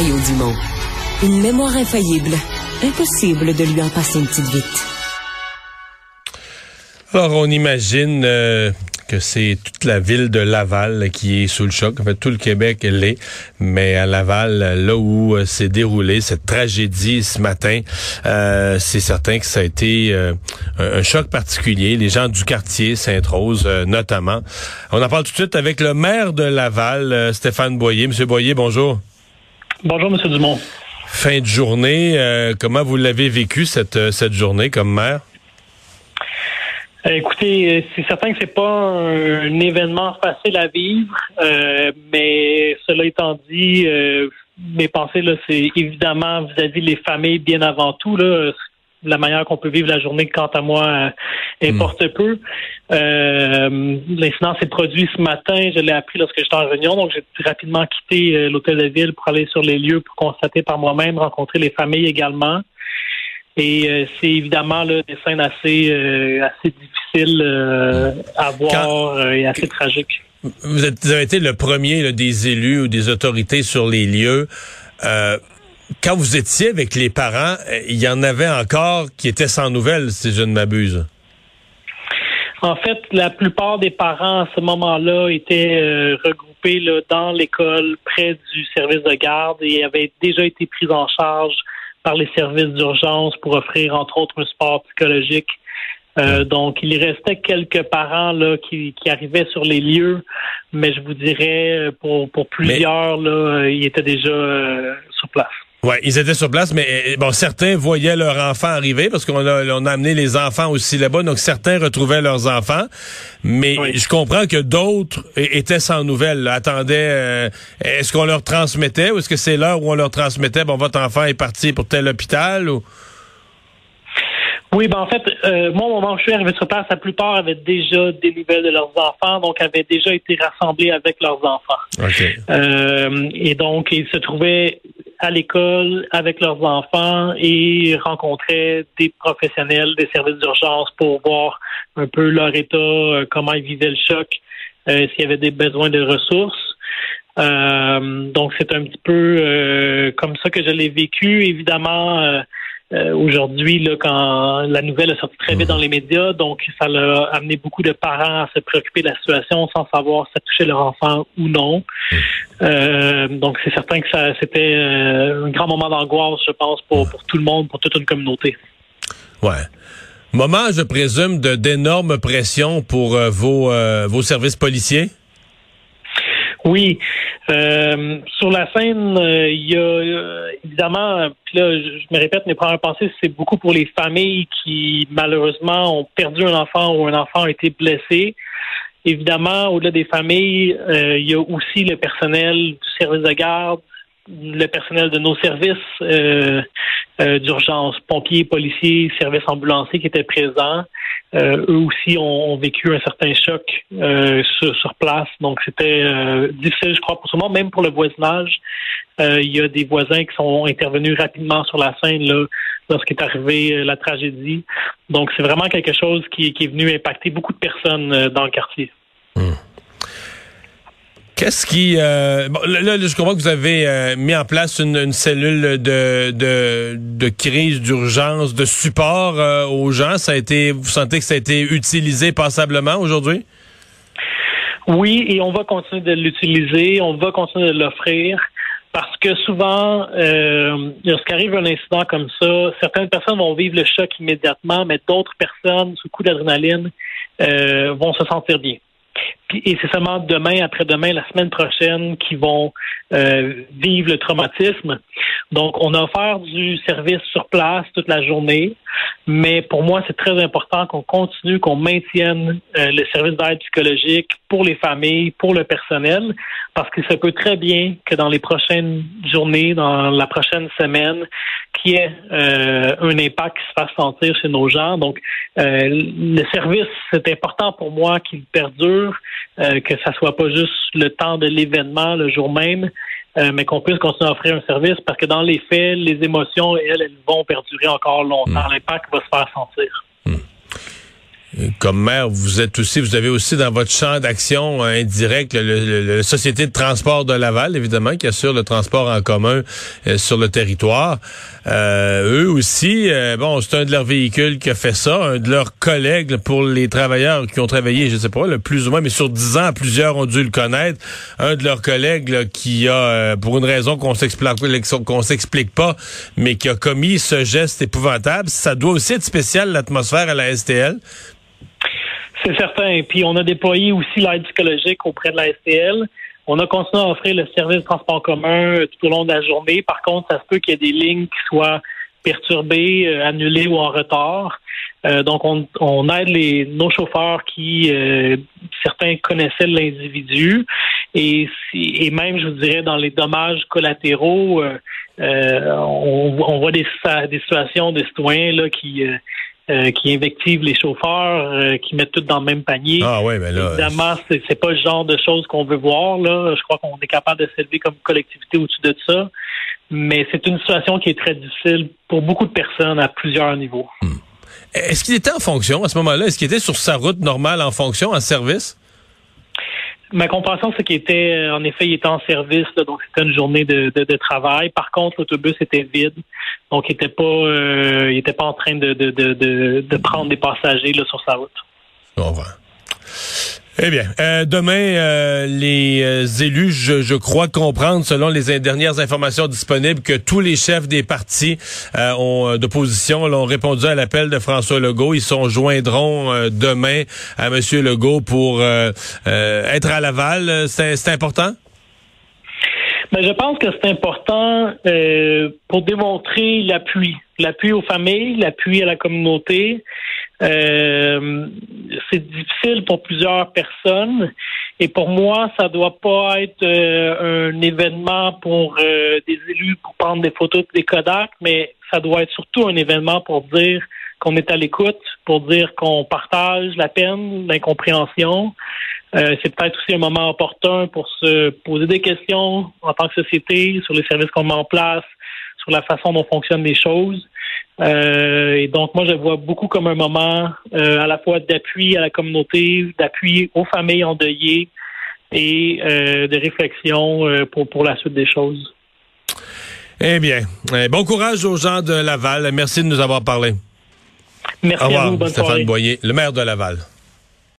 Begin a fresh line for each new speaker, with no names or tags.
Une mémoire infaillible. Impossible de lui en passer une petite vite.
Alors, on imagine euh, que c'est toute la ville de Laval qui est sous le choc. En fait, tout le Québec l'est. Mais à Laval, là où euh, s'est déroulée cette tragédie ce matin, euh, c'est certain que ça a été un choc particulier. Les gens du quartier Sainte-Rose, notamment. On en parle tout de suite avec le maire de Laval, Stéphane Boyer. Monsieur Boyer, bonjour.
Bonjour, Monsieur Dumont.
Fin de journée, comment vous l'avez vécu cette, cette journée comme maire?
Euh, écoutez, euh, c'est certain que c'est pas un, événement facile à vivre, euh, mais cela étant dit, mes pensées là, c'est évidemment vis-à-vis les familles bien avant tout là. La manière qu'on peut vivre la journée, quant à moi, importe hmm. peu. L'incident s'est produit ce matin. Je l'ai appris lorsque j'étais en réunion, donc j'ai rapidement quitté l'hôtel de ville pour aller sur les lieux pour constater par moi-même, rencontrer les familles également. Et euh, c'est évidemment là, des scènes assez, euh, assez difficiles euh, à voir et assez tragiques.
Vous, avez été le premier des élus ou des autorités sur les lieux. Quand vous étiez avec les parents, il y en avait encore qui étaient sans nouvelles, si je ne m'abuse.
En fait, la plupart des parents à ce moment-là étaient regroupés là, dans l'école près du service de garde et avaient déjà été pris en charge par les services d'urgence pour offrir, entre autres, un support psychologique. Euh, donc, il restait quelques parents là qui, qui, arrivaient sur les lieux, mais je vous dirais, pour, pour plusieurs, là, ils étaient déjà euh, sur place.
Ouais, ils étaient sur place, mais euh, bon, certains voyaient leur enfant arriver parce qu'on a, on a amené les enfants aussi là-bas, donc certains retrouvaient leurs enfants. Mais je comprends que d'autres étaient sans nouvelles, attendaient. Euh, est-ce qu'on leur transmettait ou est-ce que c'est l'heure où on leur transmettait, bon, votre enfant est parti pour tel hôpital ou?
Oui, ben en fait, euh, moi, au moment où je suis arrivé sur place, la plupart avaient déjà des nouvelles de leurs enfants, donc avaient déjà été rassemblés avec leurs enfants.
Okay.
Euh, et donc, ils se trouvaient à l'école avec leurs enfants et rencontraient des professionnels des services d'urgence pour voir un peu leur état, euh, comment ils vivaient le choc, euh, s'il y avait des besoins de ressources. Euh, donc, c'est un petit peu comme ça que je l'ai vécu. Évidemment, euh, aujourd'hui, quand la nouvelle est sortie très vite dans les médias, donc ça a amené beaucoup de parents à se préoccuper de la situation sans savoir si ça touchait leur enfant ou non. Euh, donc c'est certain que ça c'était euh, un grand moment d'angoisse, je pense, pour, tout le monde, pour toute une communauté.
Ouais. Moment, je présume, d'énormes pressions pour vos, vos services policiers?
Oui. Euh, sur la scène, euh, il y a euh, évidemment, puis là, je, me répète, mes premières pensées, c'est beaucoup pour les familles qui malheureusement ont perdu un enfant ou un enfant a été blessé. Évidemment, au-delà des familles, il y a aussi le personnel du service de garde, le personnel de nos services euh, euh, d'urgence, pompiers, policiers, services ambulanciers qui étaient présents. Euh, eux aussi ont, vécu un certain choc sur, place. Donc c'était difficile, je crois, pour tout le monde, même pour le voisinage. il y a des voisins qui sont intervenus rapidement sur la scène là, lorsqu'est arrivée la tragédie. Donc c'est vraiment quelque chose qui, qui, est venu impacter beaucoup de personnes dans le quartier.
Qu'est-ce qui... Euh, là, je comprends que vous avez euh, mis en place une, cellule de, de, de crise, d'urgence, de support euh, aux gens. Ça a été, vous sentez que ça a été utilisé passablement aujourd'hui?
Oui, et on va continuer de l'utiliser. On va continuer de l'offrir. Parce que souvent, euh, lorsqu'arrive un incident comme ça, certaines personnes vont vivre le choc immédiatement, mais d'autres personnes, sous coup d'adrénaline, vont se sentir bien et c'est seulement demain, après-demain, la semaine prochaine qui vont euh, vivre le traumatisme. Donc, on a offert du service sur place toute la journée, mais pour moi, c'est très important qu'on continue, qu'on maintienne euh, le service d'aide psychologique pour les familles, pour le personnel, parce que ça peut très bien que dans les prochaines journées, dans la prochaine semaine, qu'il y ait euh, un impact qui se fasse sentir chez nos gens. Donc, le service, c'est important pour moi qu'il perdure. Euh, que ça soit pas juste le temps de l'événement, le jour même, euh, mais qu'on puisse continuer à offrir un service parce que dans les faits, les émotions, elles, elles vont perdurer encore longtemps. Hmm. L'impact va se faire sentir.
Comme maire, vous êtes aussi, vous avez aussi dans votre champ d'action indirect la Société de transport de Laval, évidemment, qui assure le transport en commun euh, sur le territoire. Euh, eux aussi, euh, bon, c'est un de leurs véhicules qui a fait ça, un de leurs collègues pour les travailleurs qui ont travaillé, je sais pas, le plus ou moins, mais sur dix ans, plusieurs ont dû le connaître. Un de leurs collègues qui a, pour une raison qu'on s'explique qu'on s'explique pas, mais qui a commis ce geste épouvantable, ça doit aussi être spécial l'atmosphère à la STL.
C'est certain. Puis on a déployé aussi l'aide psychologique auprès de la STL. On a continué à offrir le service de transport commun euh, tout au long de la journée. Par contre, ça se peut qu'il y ait des lignes qui soient perturbées, euh, annulées ou en retard. Euh, donc, on, aide les, nos chauffeurs qui, certains connaissaient l'individu. Et, et même, je vous dirais, dans les dommages collatéraux, on, voit des, des situations de citoyens là, qui euh, qui invectivent les chauffeurs, euh, qui mettent tout dans le même panier.
Ah ouais, mais là,
évidemment, c'est, c'est pas le genre de choses qu'on veut voir. Là, je crois qu'on est capable de s'élever comme collectivité au-dessus de ça. Mais c'est une situation qui est très difficile pour beaucoup de personnes à plusieurs niveaux. Hmm.
Est-ce qu'il était en fonction à ce moment-là? Est-ce qu'il était sur sa route normale en fonction, en service?
Ma compréhension, c'est qu'il était, euh, en effet, il était en service, donc c'était une journée de, de, travail. Par contre, l'autobus était vide, donc il n'était pas, euh, il était pas en train de, de, de, de prendre des passagers là, sur sa route.
Bon, eh bien, euh, demain, euh, les euh, élus, je, je, crois comprendre, selon les dernières informations disponibles, que tous les chefs des partis ont, d'opposition ont répondu à l'appel de François Legault. Ils sont joindront demain à M. Legault pour être à Laval. C'est important?
Ben, je pense que c'est important pour démontrer l'appui, l'appui aux familles, l'appui à la communauté. Euh, c'est difficile pour plusieurs personnes. Et pour moi, ça doit pas être euh, un événement pour euh, des élus pour prendre des photos des Kodak, mais ça doit être surtout un événement pour dire qu'on est à l'écoute, pour dire qu'on partage la peine, l'incompréhension. c'est peut-être aussi un moment opportun pour se poser des questions en tant que société sur les services qu'on met en place, sur la façon dont fonctionnent les choses. Euh, et donc, moi, je vois beaucoup comme un moment euh, à la fois d'appui à la communauté, d'appui aux familles endeuillées et euh, de réflexion pour, pour la suite des choses.
Eh bien, bon courage aux gens de Laval. Merci de nous avoir parlé.
Merci à vous. Bonne
Stéphane Boyer, le maire de Laval.